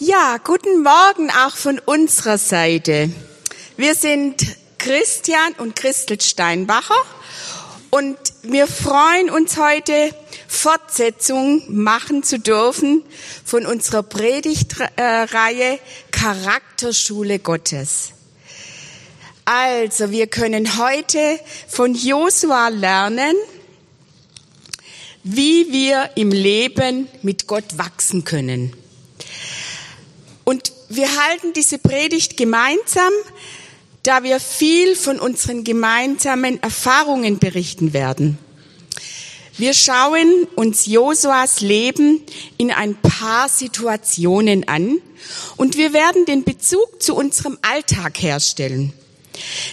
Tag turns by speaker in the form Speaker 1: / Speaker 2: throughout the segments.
Speaker 1: Ja, guten Morgen auch von unserer Seite. Wir sind Christian und Christel Steinbacher und wir freuen uns heute, Fortsetzung machen zu dürfen von unserer Predigtreihe Charakterschule Gottes. Also, wir können heute von Josua lernen, wie wir im Leben mit Gott wachsen können. Und wir halten diese Predigt gemeinsam, da wir viel von unseren gemeinsamen Erfahrungen berichten werden. Wir schauen uns Josuas Leben in ein paar Situationen an und wir werden den Bezug zu unserem Alltag herstellen.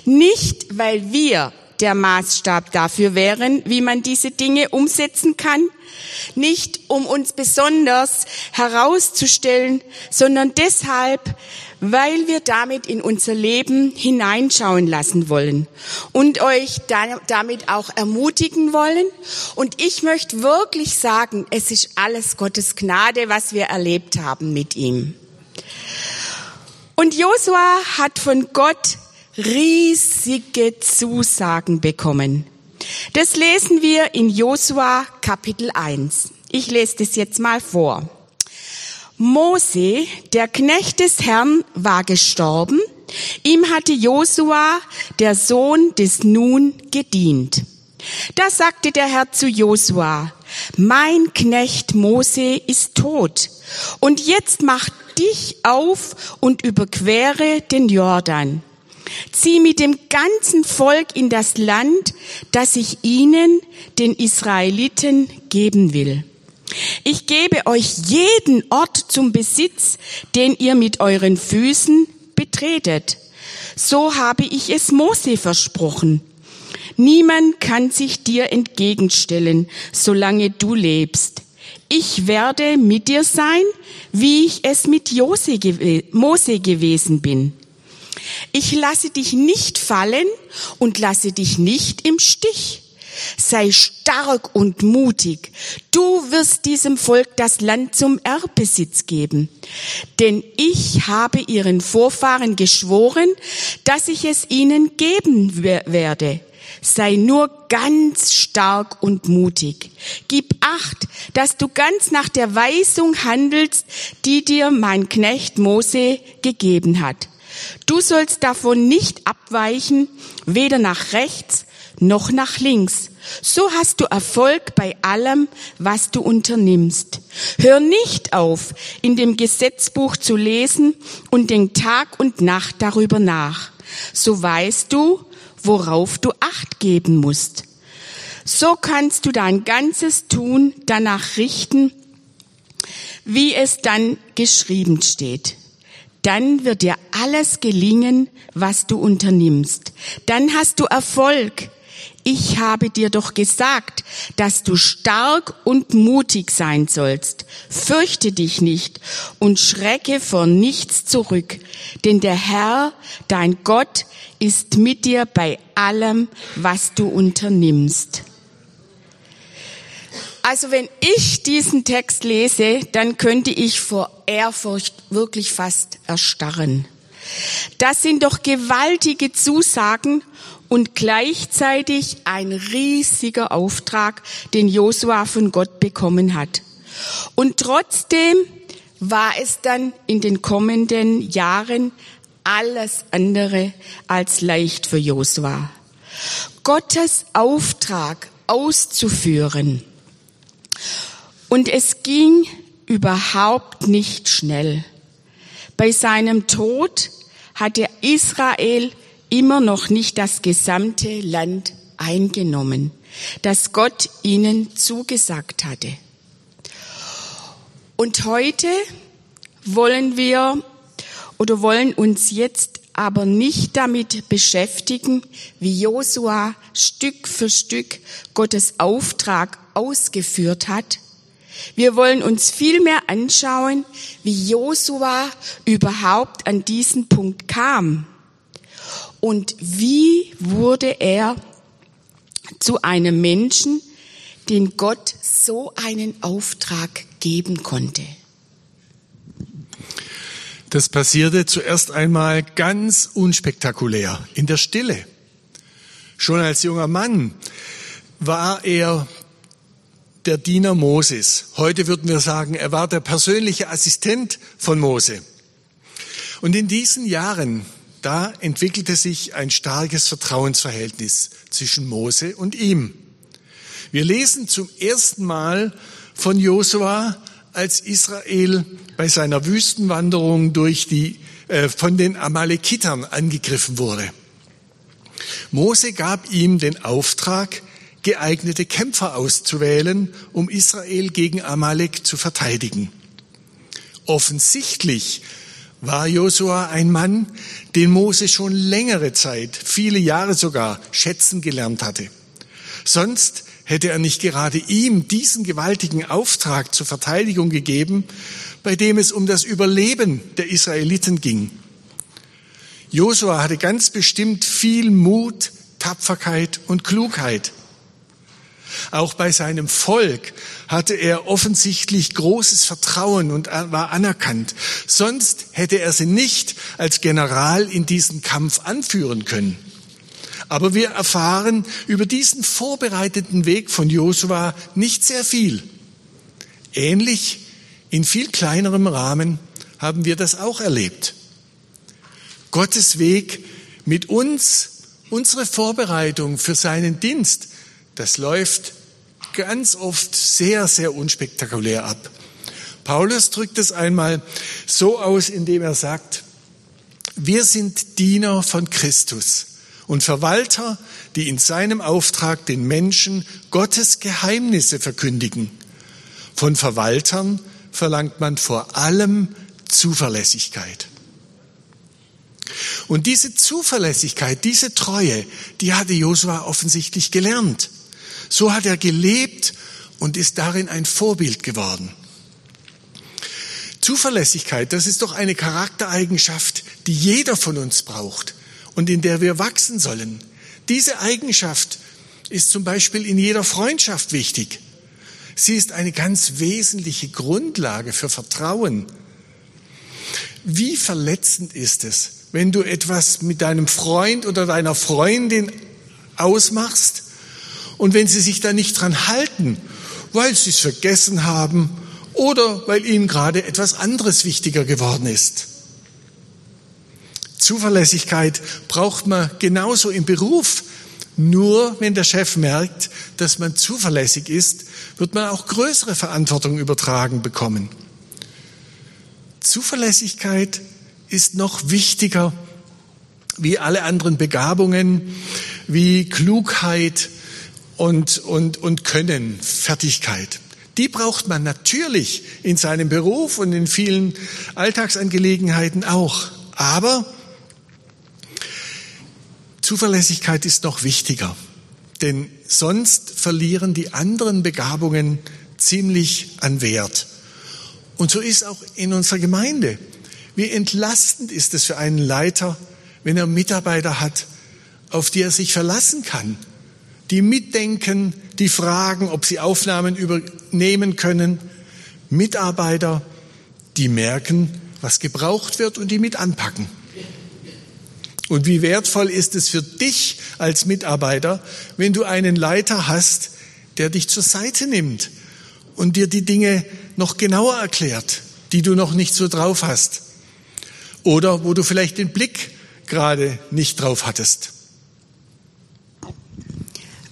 Speaker 1: Nicht, weil wir der Maßstab dafür wären, wie man diese Dinge umsetzen kann, nicht um uns besonders herauszustellen, sondern deshalb, weil wir damit in unser Leben hineinschauen lassen wollen und euch damit auch ermutigen wollen. Und ich möchte wirklich sagen, es ist alles Gottes Gnade, was wir erlebt haben mit ihm. Und Josua hat von Gott riesige Zusagen bekommen. Das lesen wir in Josua Kapitel 1. Ich lese das jetzt mal vor. Mose, der Knecht des Herrn, war gestorben. Ihm hatte Josua, der Sohn des Nun, gedient. Da sagte der Herr zu Josua, mein Knecht Mose ist tot. Und jetzt mach dich auf und überquere den Jordan. Zieh mit dem ganzen Volk in das Land, das ich ihnen, den Israeliten, geben will. Ich gebe euch jeden Ort zum Besitz, den ihr mit euren Füßen betretet. So habe ich es Mose versprochen. Niemand kann sich dir entgegenstellen, solange du lebst. Ich werde mit dir sein, wie ich es mit Mose gewesen bin. Ich lasse dich nicht fallen und lasse dich nicht im Stich. Sei stark und mutig. Du wirst diesem Volk das Land zum Erbbesitz geben. Denn ich habe ihren Vorfahren geschworen, dass ich es ihnen geben werde. Sei nur ganz stark und mutig. Gib acht, dass du ganz nach der Weisung handelst, die dir mein Knecht Mose gegeben hat. Du sollst davon nicht abweichen, weder nach rechts noch nach links. So hast du Erfolg bei allem, was du unternimmst. Hör nicht auf, in dem Gesetzbuch zu lesen und denk Tag und Nacht darüber nach. So weißt du, worauf du Acht geben musst. So kannst du dein ganzes Tun danach richten, wie es dann geschrieben steht dann wird dir alles gelingen, was du unternimmst. Dann hast du Erfolg. Ich habe dir doch gesagt, dass du stark und mutig sein sollst. Fürchte dich nicht und schrecke vor nichts zurück, denn der Herr, dein Gott, ist mit dir bei allem, was du unternimmst. Also wenn ich diesen Text lese, dann könnte ich vor Ehrfurcht wirklich fast erstarren. Das sind doch gewaltige Zusagen und gleichzeitig ein riesiger Auftrag, den Josua von Gott bekommen hat. Und trotzdem war es dann in den kommenden Jahren alles andere als leicht für Josua. Gottes Auftrag auszuführen und es ging überhaupt nicht schnell. Bei seinem Tod hatte Israel immer noch nicht das gesamte Land eingenommen, das Gott ihnen zugesagt hatte. Und heute wollen wir oder wollen uns jetzt aber nicht damit beschäftigen, wie Josua Stück für Stück Gottes Auftrag ausgeführt hat. Wir wollen uns vielmehr anschauen, wie Josua überhaupt an diesen Punkt kam und wie wurde er zu einem Menschen, den Gott so einen Auftrag geben konnte.
Speaker 2: Das passierte zuerst einmal ganz unspektakulär, in der Stille. Schon als junger Mann war er der Diener Moses. Heute würden wir sagen, er war der persönliche Assistent von Mose. Und in diesen Jahren, da entwickelte sich ein starkes Vertrauensverhältnis zwischen Mose und ihm. Wir lesen zum ersten Mal von Josua, als Israel bei seiner Wüstenwanderung durch die, äh, von den Amalekitern angegriffen wurde. Mose gab ihm den Auftrag, geeignete Kämpfer auszuwählen, um Israel gegen Amalek zu verteidigen. Offensichtlich war Josua ein Mann, den Mose schon längere Zeit, viele Jahre sogar, schätzen gelernt hatte. Sonst hätte er nicht gerade ihm diesen gewaltigen Auftrag zur Verteidigung gegeben, bei dem es um das Überleben der Israeliten ging. Josua hatte ganz bestimmt viel Mut, Tapferkeit und Klugheit. Auch bei seinem Volk hatte er offensichtlich großes Vertrauen und war anerkannt. Sonst hätte er sie nicht als General in diesen Kampf anführen können. Aber wir erfahren über diesen vorbereiteten Weg von Josua nicht sehr viel. Ähnlich in viel kleinerem Rahmen haben wir das auch erlebt. Gottes Weg mit uns, unsere Vorbereitung für seinen Dienst, das läuft ganz oft sehr, sehr unspektakulär ab. Paulus drückt es einmal so aus, indem er sagt, wir sind Diener von Christus und Verwalter, die in seinem Auftrag den Menschen Gottes Geheimnisse verkündigen. Von Verwaltern verlangt man vor allem Zuverlässigkeit. Und diese Zuverlässigkeit, diese Treue, die hatte Josua offensichtlich gelernt. So hat er gelebt und ist darin ein Vorbild geworden. Zuverlässigkeit, das ist doch eine Charaktereigenschaft, die jeder von uns braucht und in der wir wachsen sollen. Diese Eigenschaft ist zum Beispiel in jeder Freundschaft wichtig. Sie ist eine ganz wesentliche Grundlage für Vertrauen. Wie verletzend ist es, wenn du etwas mit deinem Freund oder deiner Freundin ausmachst und wenn sie sich da nicht dran halten, weil sie es vergessen haben oder weil ihnen gerade etwas anderes wichtiger geworden ist. Zuverlässigkeit braucht man genauso im Beruf. Nur wenn der Chef merkt, dass man zuverlässig ist, wird man auch größere Verantwortung übertragen bekommen. Zuverlässigkeit ist noch wichtiger wie alle anderen Begabungen, wie Klugheit, und, und, und Können, Fertigkeit. Die braucht man natürlich in seinem Beruf und in vielen Alltagsangelegenheiten auch. Aber Zuverlässigkeit ist noch wichtiger, denn sonst verlieren die anderen Begabungen ziemlich an Wert. Und so ist auch in unserer Gemeinde. Wie entlastend ist es für einen Leiter, wenn er Mitarbeiter hat, auf die er sich verlassen kann, die mitdenken, die fragen, ob sie Aufnahmen übernehmen können, Mitarbeiter, die merken, was gebraucht wird und die mit anpacken. Und wie wertvoll ist es für dich als Mitarbeiter, wenn du einen Leiter hast, der dich zur Seite nimmt und dir die Dinge noch genauer erklärt, die du noch nicht so drauf hast. Oder wo du vielleicht den Blick gerade nicht drauf hattest.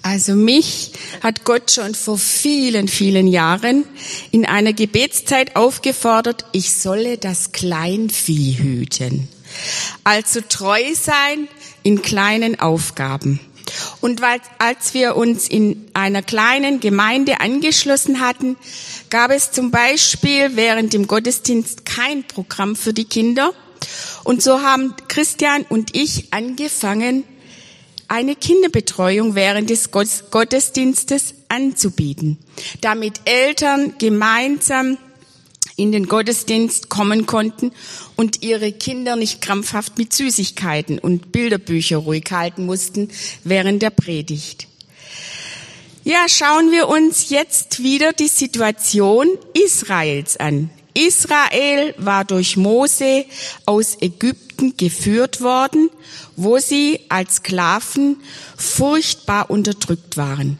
Speaker 1: Also mich hat Gott schon vor vielen, vielen Jahren in einer Gebetszeit aufgefordert, ich solle das Kleinvieh hüten. Also treu sein in kleinen Aufgaben. Und als wir uns in einer kleinen Gemeinde angeschlossen hatten, gab es zum Beispiel während dem Gottesdienst kein Programm für die Kinder. Und so haben Christian und ich angefangen, eine Kinderbetreuung während des Gottesdienstes anzubieten, damit Eltern gemeinsam in den Gottesdienst kommen konnten und ihre Kinder nicht krampfhaft mit Süßigkeiten und Bilderbücher ruhig halten mussten während der Predigt. Ja, schauen wir uns jetzt wieder die Situation Israels an. Israel war durch Mose aus Ägypten geführt worden, wo sie als Sklaven furchtbar unterdrückt waren.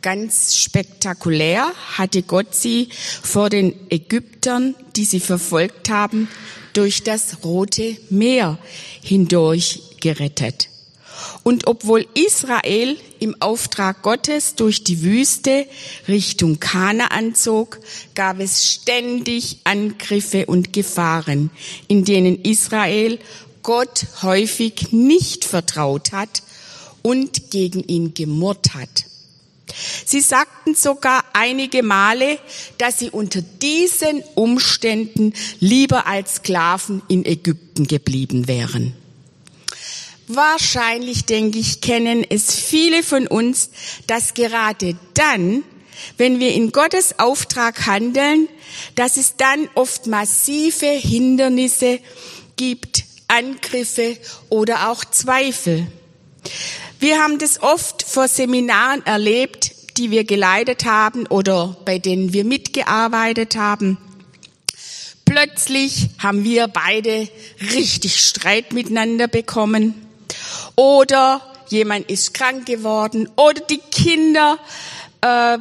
Speaker 1: Ganz spektakulär hatte Gott sie vor den Ägyptern, die sie verfolgt haben, durch das Rote Meer hindurch gerettet. Und obwohl Israel im Auftrag Gottes durch die Wüste Richtung Kanaan zog, gab es ständig Angriffe und Gefahren, in denen Israel Gott häufig nicht vertraut hat und gegen ihn gemurrt hat. Sie sagten sogar einige Male, dass sie unter diesen Umständen lieber als Sklaven in Ägypten geblieben wären. Wahrscheinlich, denke ich, kennen es viele von uns, dass gerade dann, wenn wir in Gottes Auftrag handeln, dass es dann oft massive Hindernisse gibt, Angriffe oder auch Zweifel. Wir haben das oft vor Seminaren erlebt, die wir geleitet haben oder bei denen wir mitgearbeitet haben. Plötzlich haben wir beide richtig Streit miteinander bekommen oder jemand ist krank geworden oder die Kinder äh,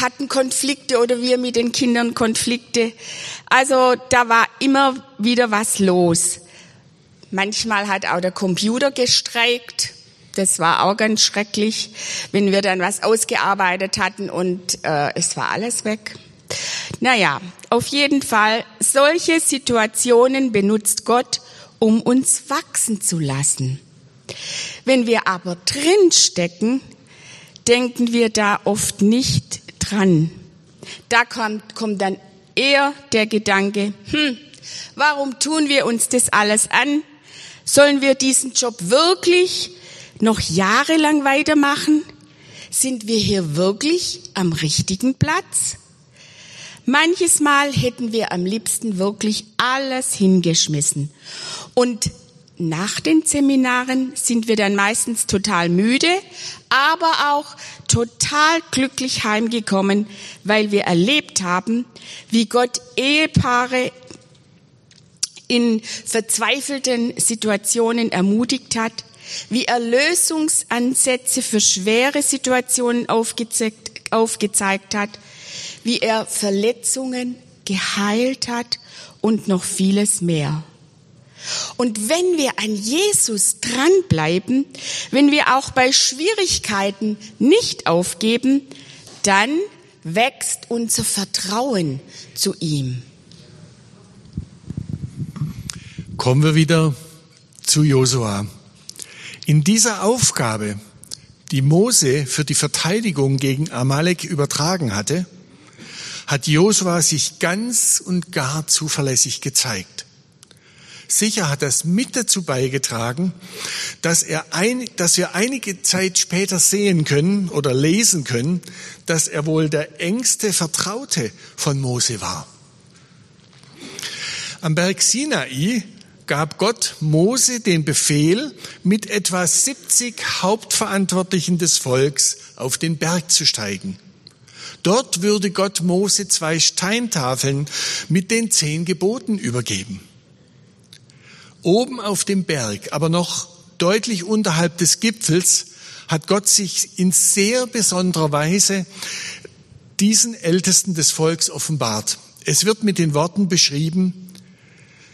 Speaker 1: hatten Konflikte oder wir mit den Kindern Konflikte. Also da war immer wieder was los. Manchmal hat auch der Computer gestreikt. Das war auch ganz schrecklich, wenn wir dann was ausgearbeitet hatten und äh, es war alles weg. Naja, auf jeden Fall, solche Situationen benutzt Gott, um uns wachsen zu lassen. Wenn wir aber drin stecken, denken wir da oft nicht dran. Da kommt, kommt dann eher der Gedanke, hm, warum tun wir uns das alles an? Sollen wir diesen Job wirklich noch jahrelang weitermachen? Sind wir hier wirklich am richtigen Platz? Manches Mal hätten wir am liebsten wirklich alles hingeschmissen und nach den Seminaren sind wir dann meistens total müde, aber auch total glücklich heimgekommen, weil wir erlebt haben, wie Gott Ehepaare in verzweifelten Situationen ermutigt hat, wie er Lösungsansätze für schwere Situationen aufgezeigt, aufgezeigt hat, wie er Verletzungen geheilt hat und noch vieles mehr. Und wenn wir an Jesus dranbleiben, wenn wir auch bei Schwierigkeiten nicht aufgeben, dann wächst unser Vertrauen zu ihm.
Speaker 2: Kommen wir wieder zu Josua. In dieser Aufgabe, die Mose für die Verteidigung gegen Amalek übertragen hatte, hat Josua sich ganz und gar zuverlässig gezeigt. Sicher hat das mit dazu beigetragen, dass, er ein, dass wir einige Zeit später sehen können oder lesen können, dass er wohl der engste Vertraute von Mose war. Am Berg Sinai gab Gott Mose den Befehl, mit etwa 70 Hauptverantwortlichen des Volks auf den Berg zu steigen. Dort würde Gott Mose zwei Steintafeln mit den zehn Geboten übergeben. Oben auf dem Berg, aber noch deutlich unterhalb des Gipfels, hat Gott sich in sehr besonderer Weise diesen Ältesten des Volks offenbart. Es wird mit den Worten beschrieben,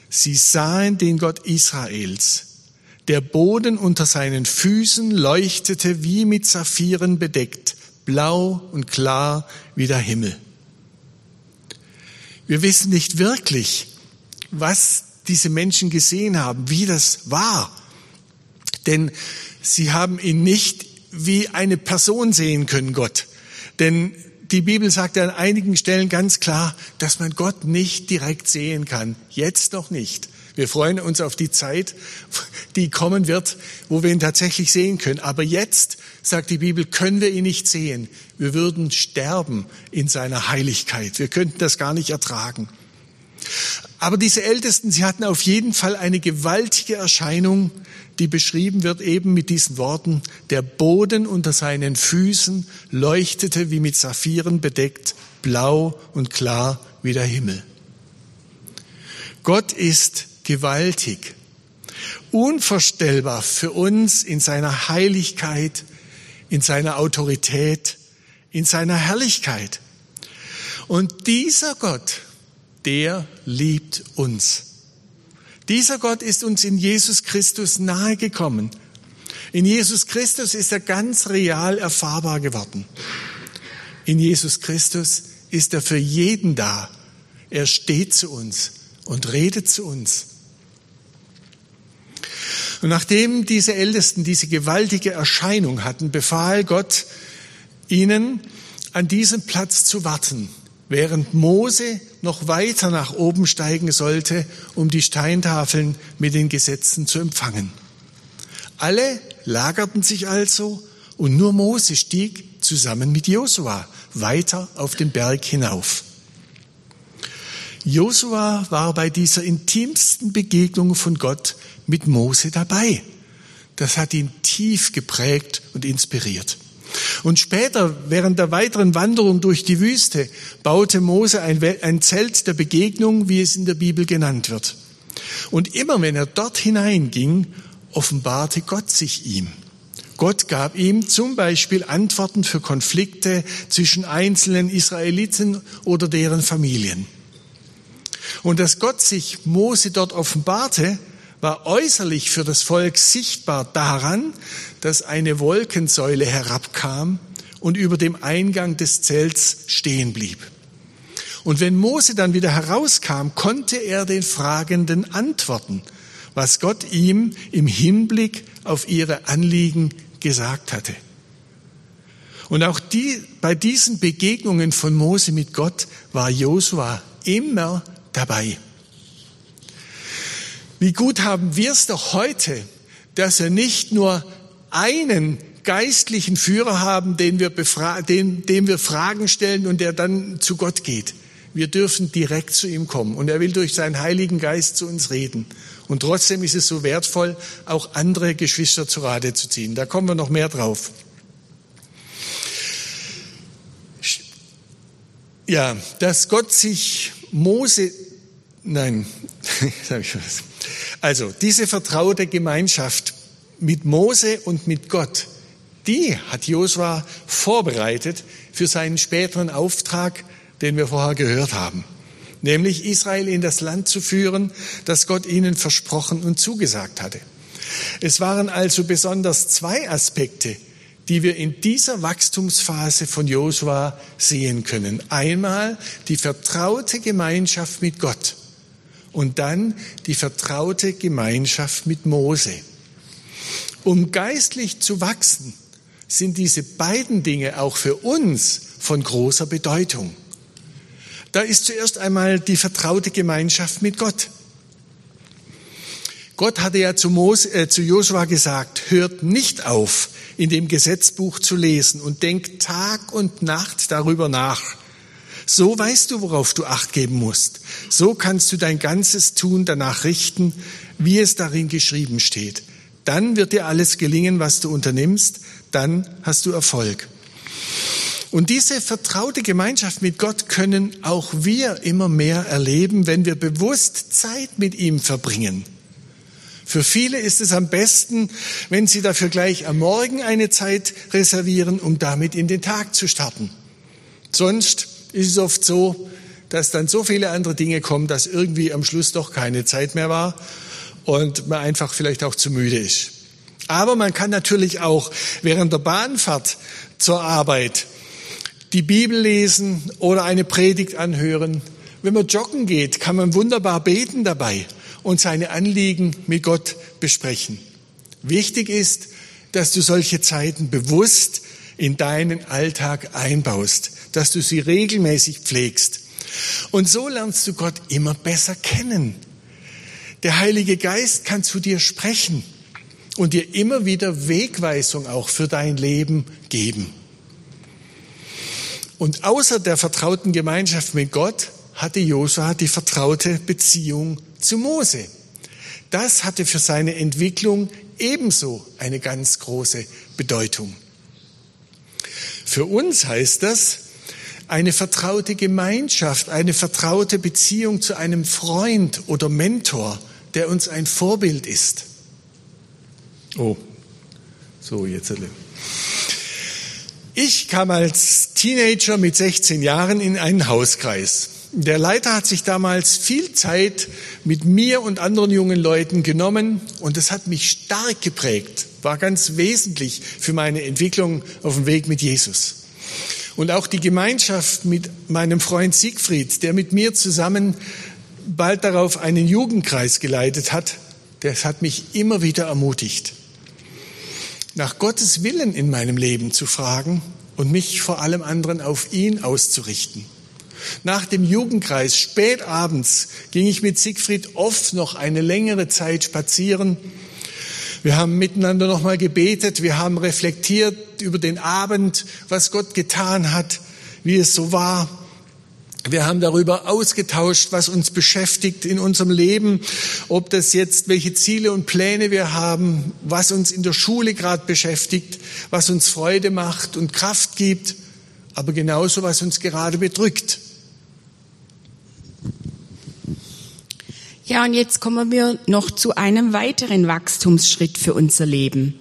Speaker 2: sie sahen den Gott Israels. Der Boden unter seinen Füßen leuchtete wie mit Saphiren bedeckt, blau und klar wie der Himmel. Wir wissen nicht wirklich, was diese Menschen gesehen haben, wie das war. Denn sie haben ihn nicht wie eine Person sehen können, Gott. Denn die Bibel sagt an einigen Stellen ganz klar, dass man Gott nicht direkt sehen kann. Jetzt noch nicht. Wir freuen uns auf die Zeit, die kommen wird, wo wir ihn tatsächlich sehen können. Aber jetzt, sagt die Bibel, können wir ihn nicht sehen. Wir würden sterben in seiner Heiligkeit. Wir könnten das gar nicht ertragen. Aber diese Ältesten, sie hatten auf jeden Fall eine gewaltige Erscheinung, die beschrieben wird eben mit diesen Worten, der Boden unter seinen Füßen leuchtete wie mit Saphiren bedeckt, blau und klar wie der Himmel. Gott ist gewaltig, unvorstellbar für uns in seiner Heiligkeit, in seiner Autorität, in seiner Herrlichkeit. Und dieser Gott, der liebt uns. Dieser Gott ist uns in Jesus Christus nahegekommen. In Jesus Christus ist er ganz real erfahrbar geworden. In Jesus Christus ist er für jeden da. Er steht zu uns und redet zu uns. Und nachdem diese Ältesten diese gewaltige Erscheinung hatten, befahl Gott ihnen, an diesem Platz zu warten, während Mose noch weiter nach oben steigen sollte, um die Steintafeln mit den Gesetzen zu empfangen. Alle lagerten sich also und nur Mose stieg zusammen mit Josua weiter auf den Berg hinauf. Josua war bei dieser intimsten Begegnung von Gott mit Mose dabei. Das hat ihn tief geprägt und inspiriert. Und später, während der weiteren Wanderung durch die Wüste, baute Mose ein, Zelt der Begegnung, wie es in der Bibel genannt wird. Und immer wenn er dort hineinging, offenbarte Gott sich ihm. Gott gab ihm zum Beispiel Antworten für Konflikte zwischen einzelnen Israeliten oder deren Familien. Und dass Gott sich Mose dort offenbarte, war äußerlich für das Volk sichtbar daran, dass eine Wolkensäule herabkam und über dem Eingang des Zelts stehen blieb. Und wenn Mose dann wieder herauskam, konnte er den Fragenden antworten, was Gott ihm im Hinblick auf ihre Anliegen gesagt hatte. Und auch die, bei diesen Begegnungen von Mose mit Gott war Josua immer dabei. Wie gut haben wir es doch heute, dass wir nicht nur einen geistlichen Führer haben, den wir, den, dem wir Fragen stellen und der dann zu Gott geht. Wir dürfen direkt zu ihm kommen und er will durch seinen Heiligen Geist zu uns reden. Und trotzdem ist es so wertvoll, auch andere Geschwister zu Rate zu ziehen. Da kommen wir noch mehr drauf. Ja, dass Gott sich Mose, nein, sag ich was. Also diese vertraute Gemeinschaft mit Mose und mit Gott, die hat Josua vorbereitet für seinen späteren Auftrag, den wir vorher gehört haben, nämlich Israel in das Land zu führen, das Gott ihnen versprochen und zugesagt hatte. Es waren also besonders zwei Aspekte, die wir in dieser Wachstumsphase von Josua sehen können. Einmal die vertraute Gemeinschaft mit Gott und dann die vertraute Gemeinschaft mit Mose. Um geistlich zu wachsen, sind diese beiden Dinge auch für uns von großer Bedeutung. Da ist zuerst einmal die vertraute Gemeinschaft mit Gott. Gott hatte ja zu, Mose, äh, zu Joshua gesagt, hört nicht auf, in dem Gesetzbuch zu lesen und denkt Tag und Nacht darüber nach, so weißt du, worauf du acht geben musst. So kannst du dein ganzes Tun danach richten, wie es darin geschrieben steht. Dann wird dir alles gelingen, was du unternimmst. Dann hast du Erfolg. Und diese vertraute Gemeinschaft mit Gott können auch wir immer mehr erleben, wenn wir bewusst Zeit mit ihm verbringen. Für viele ist es am besten, wenn sie dafür gleich am Morgen eine Zeit reservieren, um damit in den Tag zu starten. Sonst ist es oft so, dass dann so viele andere Dinge kommen, dass irgendwie am Schluss doch keine Zeit mehr war und man einfach vielleicht auch zu müde ist. Aber man kann natürlich auch während der Bahnfahrt zur Arbeit die Bibel lesen oder eine Predigt anhören. Wenn man joggen geht, kann man wunderbar beten dabei und seine Anliegen mit Gott besprechen. Wichtig ist, dass du solche Zeiten bewusst in deinen Alltag einbaust, dass du sie regelmäßig pflegst. Und so lernst du Gott immer besser kennen. Der Heilige Geist kann zu dir sprechen und dir immer wieder Wegweisung auch für dein Leben geben. Und außer der vertrauten Gemeinschaft mit Gott hatte Josua die vertraute Beziehung zu Mose. Das hatte für seine Entwicklung ebenso eine ganz große Bedeutung. Für uns heißt das, eine vertraute Gemeinschaft, eine vertraute Beziehung zu einem Freund oder Mentor, der uns ein Vorbild ist. Oh, so jetzt. Ich kam als Teenager mit 16 Jahren in einen Hauskreis. Der Leiter hat sich damals viel Zeit mit mir und anderen jungen Leuten genommen und das hat mich stark geprägt, war ganz wesentlich für meine Entwicklung auf dem Weg mit Jesus. Und auch die Gemeinschaft mit meinem Freund Siegfried, der mit mir zusammen bald darauf einen Jugendkreis geleitet hat, das hat mich immer wieder ermutigt, nach Gottes Willen in meinem Leben zu fragen und mich vor allem anderen auf ihn auszurichten. Nach dem Jugendkreis spät abends ging ich mit Siegfried oft noch eine längere Zeit spazieren. Wir haben miteinander nochmal gebetet, wir haben reflektiert über den Abend, was Gott getan hat, wie es so war. Wir haben darüber ausgetauscht, was uns beschäftigt in unserem Leben, ob das jetzt, welche Ziele und Pläne wir haben, was uns in der Schule gerade beschäftigt, was uns Freude macht und Kraft gibt, aber genauso, was uns gerade bedrückt.
Speaker 1: Ja, und jetzt kommen wir noch zu einem weiteren Wachstumsschritt für unser Leben.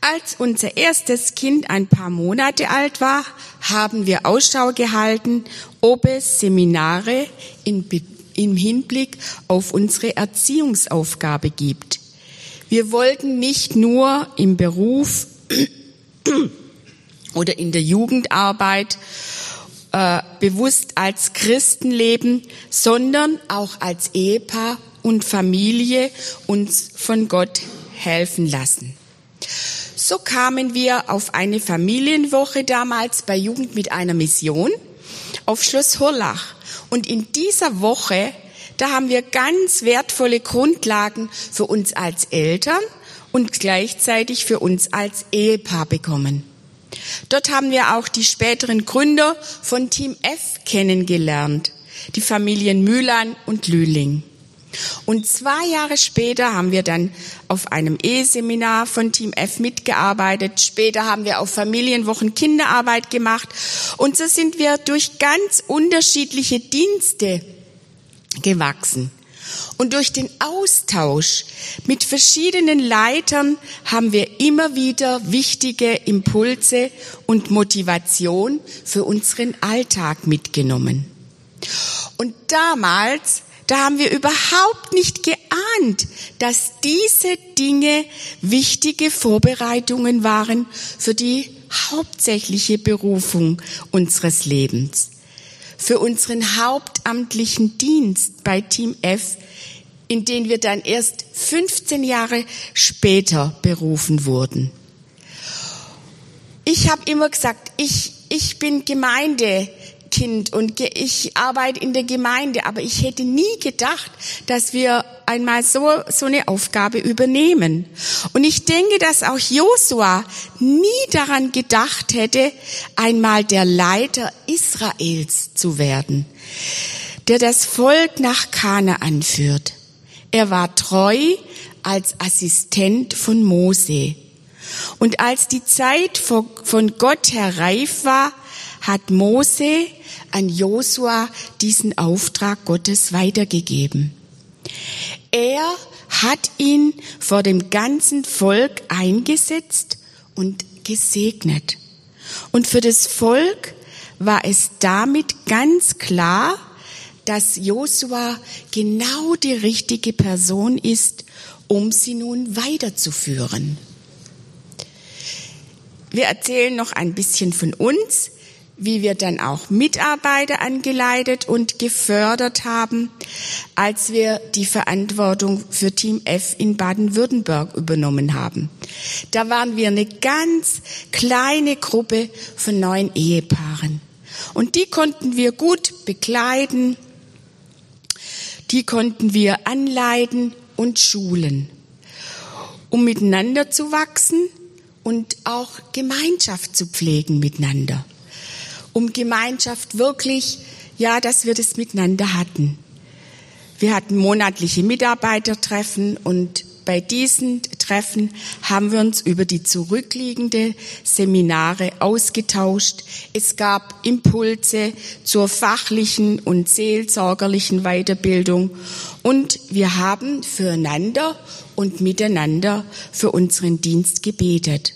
Speaker 1: Als unser erstes Kind ein paar Monate alt war, haben wir Ausschau gehalten, ob es Seminare in, im Hinblick auf unsere Erziehungsaufgabe gibt. Wir wollten nicht nur im Beruf oder in der Jugendarbeit äh, bewusst als Christen leben, sondern auch als Ehepaar und Familie uns von Gott helfen lassen. So kamen wir auf eine Familienwoche damals bei Jugend mit einer Mission auf Schloss Hurlach. Und in dieser Woche, da haben wir ganz wertvolle Grundlagen für uns als Eltern und gleichzeitig für uns als Ehepaar bekommen. Dort haben wir auch die späteren Gründer von Team F kennengelernt, die Familien Mühlern und Lühling. Und zwei Jahre später haben wir dann auf einem Eheseminar von Team F mitgearbeitet. Später haben wir auf Familienwochen Kinderarbeit gemacht. Und so sind wir durch ganz unterschiedliche Dienste gewachsen. Und durch den Austausch mit verschiedenen Leitern haben wir immer wieder wichtige Impulse und Motivation für unseren Alltag mitgenommen. Und damals da haben wir überhaupt nicht geahnt, dass diese Dinge wichtige Vorbereitungen waren für die hauptsächliche Berufung unseres Lebens, für unseren hauptamtlichen Dienst bei Team F, in den wir dann erst 15 Jahre später berufen wurden. Ich habe immer gesagt, ich, ich bin Gemeinde, Kind und ich arbeite in der Gemeinde, aber ich hätte nie gedacht, dass wir einmal so, so eine Aufgabe übernehmen. Und ich denke, dass auch Josua nie daran gedacht hätte, einmal der Leiter Israels zu werden, der das Volk nach Kana anführt. Er war treu als Assistent von Mose. Und als die Zeit von Gott her reif war, hat Mose an Josua diesen Auftrag Gottes weitergegeben. Er hat ihn vor dem ganzen Volk eingesetzt und gesegnet. Und für das Volk war es damit ganz klar, dass Josua genau die richtige Person ist, um sie nun weiterzuführen. Wir erzählen noch ein bisschen von uns wie wir dann auch Mitarbeiter angeleitet und gefördert haben, als wir die Verantwortung für Team F in Baden-Württemberg übernommen haben. Da waren wir eine ganz kleine Gruppe von neun Ehepaaren. Und die konnten wir gut begleiten, die konnten wir anleiten und schulen, um miteinander zu wachsen und auch Gemeinschaft zu pflegen miteinander um Gemeinschaft wirklich, ja, dass wir das miteinander hatten. Wir hatten monatliche Mitarbeitertreffen und bei diesen Treffen haben wir uns über die zurückliegende Seminare ausgetauscht. Es gab Impulse zur fachlichen und seelsorgerlichen Weiterbildung und wir haben füreinander und miteinander für unseren Dienst gebetet.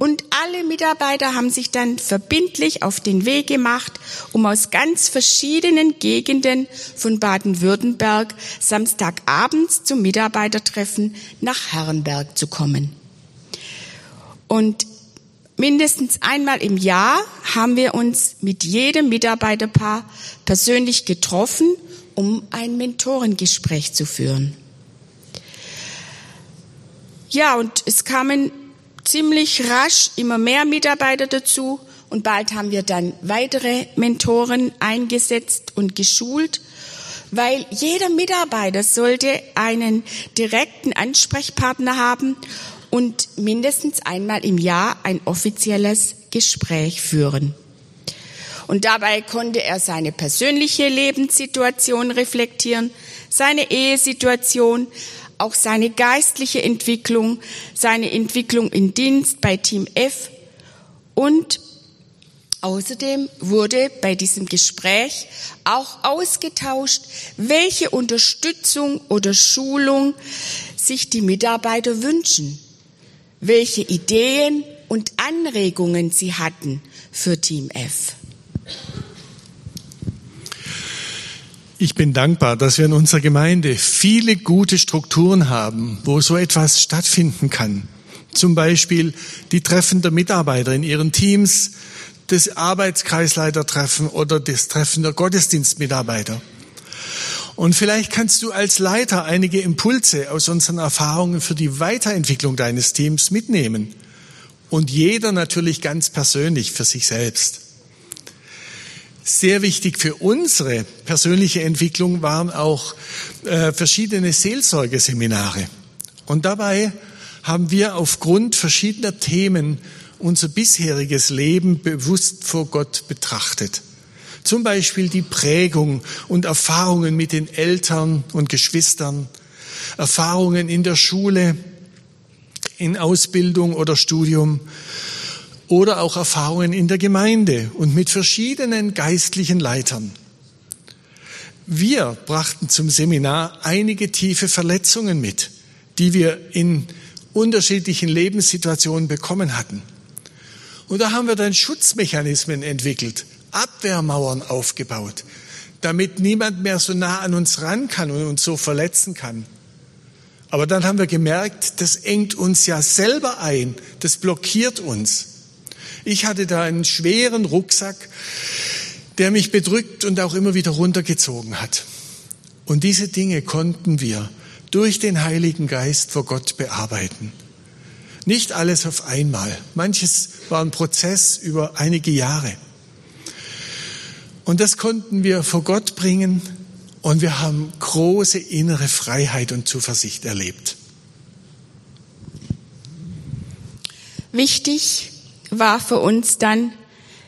Speaker 1: Und alle Mitarbeiter haben sich dann verbindlich auf den Weg gemacht, um aus ganz verschiedenen Gegenden von Baden-Württemberg Samstagabends zum Mitarbeitertreffen nach Herrenberg zu kommen. Und mindestens einmal im Jahr haben wir uns mit jedem Mitarbeiterpaar persönlich getroffen, um ein Mentorengespräch zu führen. Ja, und es kamen ziemlich rasch immer mehr Mitarbeiter dazu und bald haben wir dann weitere Mentoren eingesetzt und geschult, weil jeder Mitarbeiter sollte einen direkten Ansprechpartner haben und mindestens einmal im Jahr ein offizielles Gespräch führen. Und dabei konnte er seine persönliche Lebenssituation reflektieren, seine Ehesituation, auch seine geistliche Entwicklung, seine Entwicklung im Dienst bei Team F und Außerdem wurde bei diesem Gespräch auch ausgetauscht, welche Unterstützung oder Schulung sich die Mitarbeiter wünschen, welche Ideen und Anregungen sie hatten für Team F.
Speaker 2: Ich bin dankbar, dass wir in unserer Gemeinde viele gute Strukturen haben, wo so etwas stattfinden kann. Zum Beispiel die Treffen der Mitarbeiter in ihren Teams, das Arbeitskreisleitertreffen oder das Treffen der Gottesdienstmitarbeiter. Und vielleicht kannst du als Leiter einige Impulse aus unseren Erfahrungen für die Weiterentwicklung deines Teams mitnehmen. Und jeder natürlich ganz persönlich für sich selbst. Sehr wichtig für unsere persönliche Entwicklung waren auch äh, verschiedene Seelsorgeseminare. Und dabei haben wir aufgrund verschiedener Themen unser bisheriges Leben bewusst vor Gott betrachtet. Zum Beispiel die Prägung und Erfahrungen mit den Eltern und Geschwistern, Erfahrungen in der Schule, in Ausbildung oder Studium oder auch Erfahrungen in der Gemeinde und mit verschiedenen geistlichen Leitern. Wir brachten zum Seminar einige tiefe Verletzungen mit, die wir in unterschiedlichen Lebenssituationen bekommen hatten. Und da haben wir dann Schutzmechanismen entwickelt, Abwehrmauern aufgebaut, damit niemand mehr so nah an uns ran kann und uns so verletzen kann. Aber dann haben wir gemerkt, das engt uns ja selber ein, das blockiert uns. Ich hatte da einen schweren Rucksack, der mich bedrückt und auch immer wieder runtergezogen hat. Und diese Dinge konnten wir durch den Heiligen Geist vor Gott bearbeiten. Nicht alles auf einmal. Manches war ein Prozess über einige Jahre. Und das konnten wir vor Gott bringen und wir haben große innere Freiheit und Zuversicht erlebt.
Speaker 1: Wichtig war für uns dann,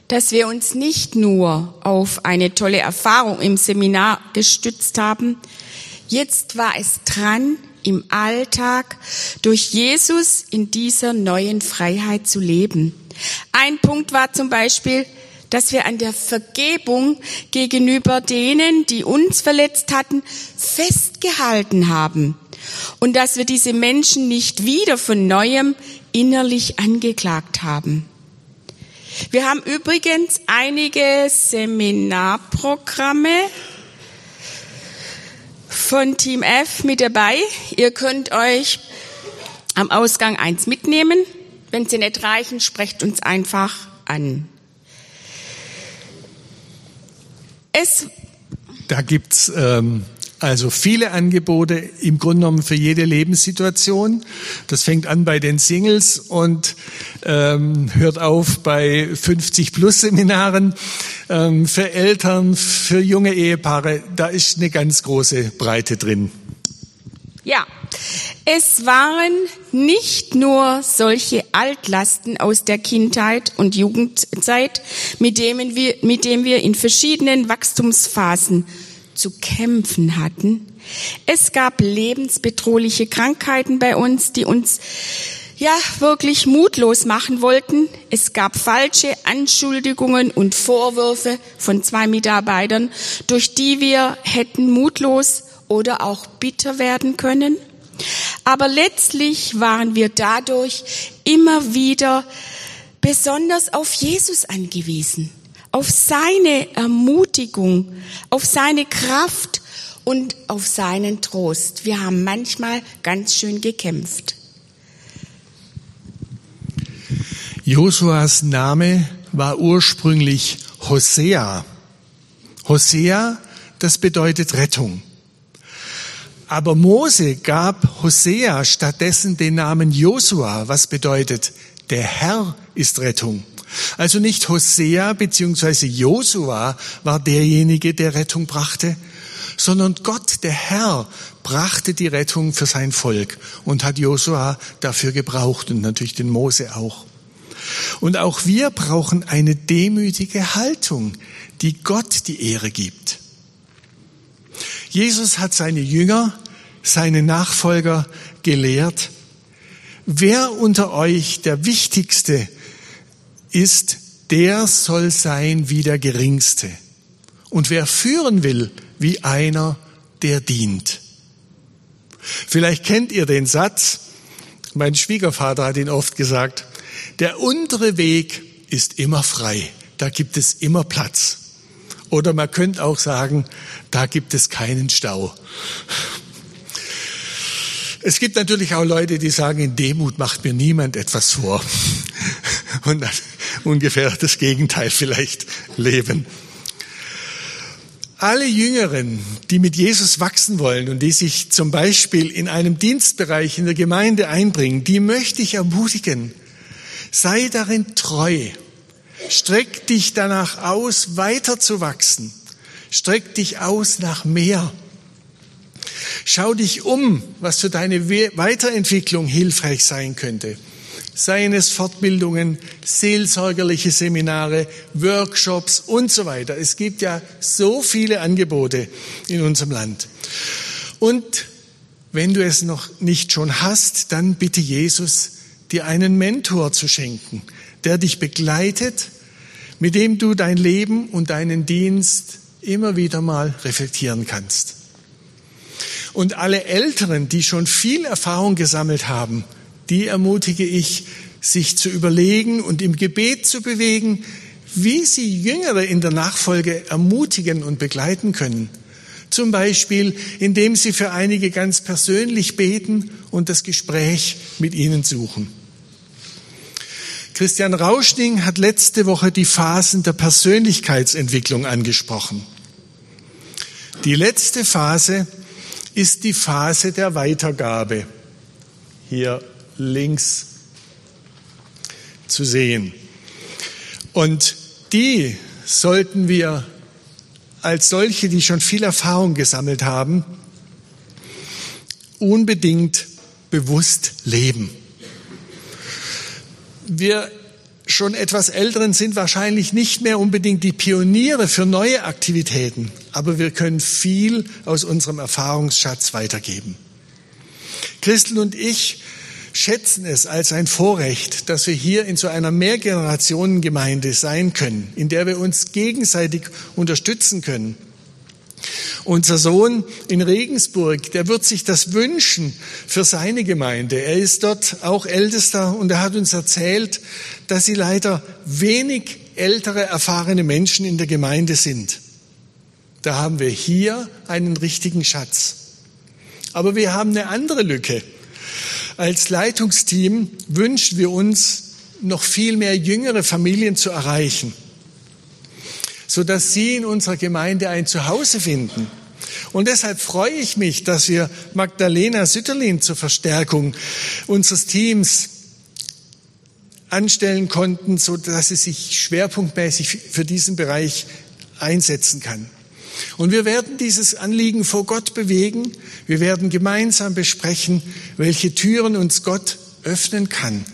Speaker 1: dass wir uns nicht nur auf eine tolle Erfahrung im Seminar gestützt haben, jetzt war es dran, im Alltag durch Jesus in dieser neuen Freiheit zu leben. Ein Punkt war zum Beispiel, dass wir an der Vergebung gegenüber denen, die uns verletzt hatten, festgehalten haben und dass wir diese Menschen nicht wieder von neuem innerlich angeklagt haben. Wir haben übrigens einige Seminarprogramme von Team F mit dabei. Ihr könnt euch am Ausgang eins mitnehmen. Wenn sie nicht reichen, sprecht uns einfach an.
Speaker 2: Es da gibt's ähm, also viele Angebote im Grunde genommen für jede Lebenssituation. Das fängt an bei den Singles und ähm, hört auf bei 50 Plus Seminaren ähm, für Eltern, für junge Ehepaare. Da ist eine ganz große Breite drin.
Speaker 1: Ja, es waren nicht nur solche Altlasten aus der Kindheit und Jugendzeit, mit denen wir, mit denen wir in verschiedenen Wachstumsphasen zu kämpfen hatten. Es gab lebensbedrohliche Krankheiten bei uns, die uns ja wirklich mutlos machen wollten. Es gab falsche Anschuldigungen und Vorwürfe von zwei Mitarbeitern, durch die wir hätten mutlos oder auch bitter werden können. Aber letztlich waren wir dadurch immer wieder besonders auf Jesus angewiesen, auf seine Ermutigung, auf seine Kraft und auf seinen Trost. Wir haben manchmal ganz schön gekämpft.
Speaker 2: Josuas Name war ursprünglich Hosea. Hosea, das bedeutet Rettung. Aber Mose gab Hosea stattdessen den Namen Josua, was bedeutet, der Herr ist Rettung. Also nicht Hosea bzw. Josua war derjenige, der Rettung brachte, sondern Gott, der Herr, brachte die Rettung für sein Volk und hat Josua dafür gebraucht und natürlich den Mose auch. Und auch wir brauchen eine demütige Haltung, die Gott die Ehre gibt. Jesus hat seine Jünger, seine Nachfolger gelehrt, wer unter euch der Wichtigste ist, der soll sein wie der Geringste. Und wer führen will, wie einer, der dient. Vielleicht kennt ihr den Satz, mein Schwiegervater hat ihn oft gesagt, der untere Weg ist immer frei, da gibt es immer Platz. Oder man könnte auch sagen, da gibt es keinen Stau. Es gibt natürlich auch Leute, die sagen, in Demut macht mir niemand etwas vor. Und dann ungefähr das Gegenteil vielleicht leben. Alle Jüngeren, die mit Jesus wachsen wollen und die sich zum Beispiel in einem Dienstbereich in der Gemeinde einbringen, die möchte ich ermutigen. Sei darin treu. Streck dich danach aus, weiter zu wachsen. Streck dich aus nach mehr. Schau dich um, was für deine Weiterentwicklung hilfreich sein könnte. Seien es Fortbildungen, seelsorgerliche Seminare, Workshops und so weiter. Es gibt ja so viele Angebote in unserem Land. Und wenn du es noch nicht schon hast, dann bitte Jesus, dir einen Mentor zu schenken, der dich begleitet, mit dem du dein Leben und deinen Dienst immer wieder mal reflektieren kannst. Und alle Älteren, die schon viel Erfahrung gesammelt haben, die ermutige ich, sich zu überlegen und im Gebet zu bewegen, wie sie Jüngere in der Nachfolge ermutigen und begleiten können. Zum Beispiel, indem sie für einige ganz persönlich beten und das Gespräch mit ihnen suchen. Christian Rauschning hat letzte Woche die Phasen der Persönlichkeitsentwicklung angesprochen. Die letzte Phase ist die Phase der Weitergabe. Hier links zu sehen. Und die sollten wir als solche, die schon viel Erfahrung gesammelt haben, unbedingt bewusst leben. Wir schon etwas Älteren sind wahrscheinlich nicht mehr unbedingt die Pioniere für neue Aktivitäten, aber wir können viel aus unserem Erfahrungsschatz weitergeben. Christel und ich schätzen es als ein Vorrecht, dass wir hier in so einer Mehrgenerationengemeinde sein können, in der wir uns gegenseitig unterstützen können unser Sohn in Regensburg, der wird sich das wünschen für seine Gemeinde. Er ist dort auch Ältester und er hat uns erzählt, dass sie leider wenig ältere, erfahrene Menschen in der Gemeinde sind. Da haben wir hier einen richtigen Schatz. Aber wir haben eine andere Lücke. Als Leitungsteam wünschen wir uns, noch viel mehr jüngere Familien zu erreichen sodass Sie in unserer Gemeinde ein Zuhause finden. Und deshalb freue ich mich, dass wir Magdalena Sütterlin zur Verstärkung unseres Teams anstellen konnten, so dass sie sich schwerpunktmäßig für diesen Bereich einsetzen kann. Und wir werden dieses Anliegen vor Gott bewegen. Wir werden gemeinsam besprechen, welche Türen uns Gott öffnen kann,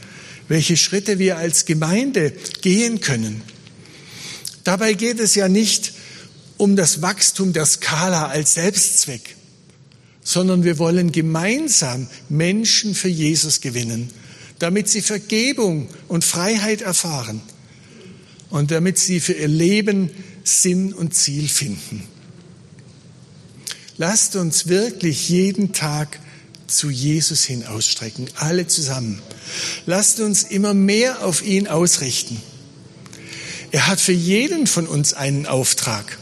Speaker 2: welche Schritte wir als Gemeinde gehen können. Dabei geht es ja nicht um das Wachstum der Skala als Selbstzweck, sondern wir wollen gemeinsam Menschen für Jesus gewinnen, damit sie Vergebung und Freiheit erfahren und damit sie für ihr Leben Sinn und Ziel finden. Lasst uns wirklich jeden Tag zu Jesus hin ausstrecken, alle zusammen. Lasst uns immer mehr auf ihn ausrichten. Er hat für jeden von uns einen Auftrag,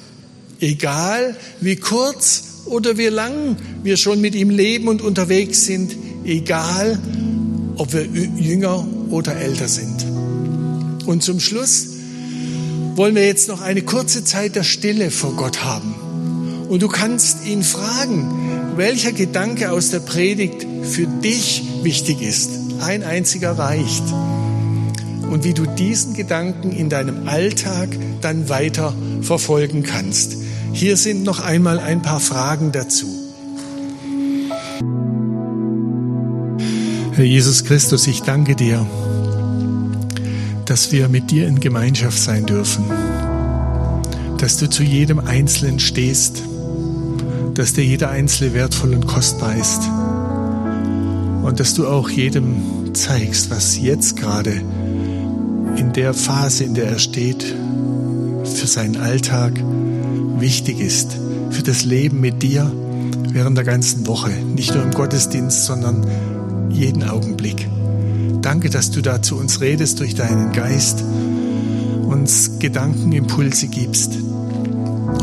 Speaker 2: egal wie kurz oder wie lang wir schon mit ihm leben und unterwegs sind, egal ob wir jünger oder älter sind. Und zum Schluss wollen wir jetzt noch eine kurze Zeit der Stille vor Gott haben. Und du kannst ihn fragen, welcher Gedanke aus der Predigt für dich wichtig ist. Ein einziger reicht. Und wie du diesen Gedanken in deinem Alltag dann weiter verfolgen kannst. Hier sind noch einmal ein paar Fragen dazu. Herr Jesus Christus, ich danke dir dass wir mit dir in Gemeinschaft sein dürfen, dass du zu jedem Einzelnen stehst, dass dir jeder Einzelne wertvoll und kostbar ist. Und dass du auch jedem zeigst, was jetzt gerade in der Phase, in der er steht, für seinen Alltag wichtig ist, für das Leben mit dir während der ganzen Woche, nicht nur im Gottesdienst, sondern jeden Augenblick. Danke, dass du da zu uns redest durch deinen Geist, uns Gedankenimpulse gibst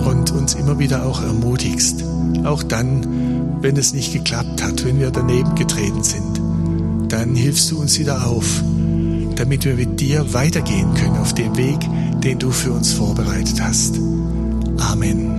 Speaker 2: und uns immer wieder auch ermutigst. Auch dann, wenn es nicht geklappt hat, wenn wir daneben getreten sind, dann hilfst du uns wieder auf, damit wir mit dir weitergehen können auf dem Weg, den du für uns vorbereitet hast. Amen.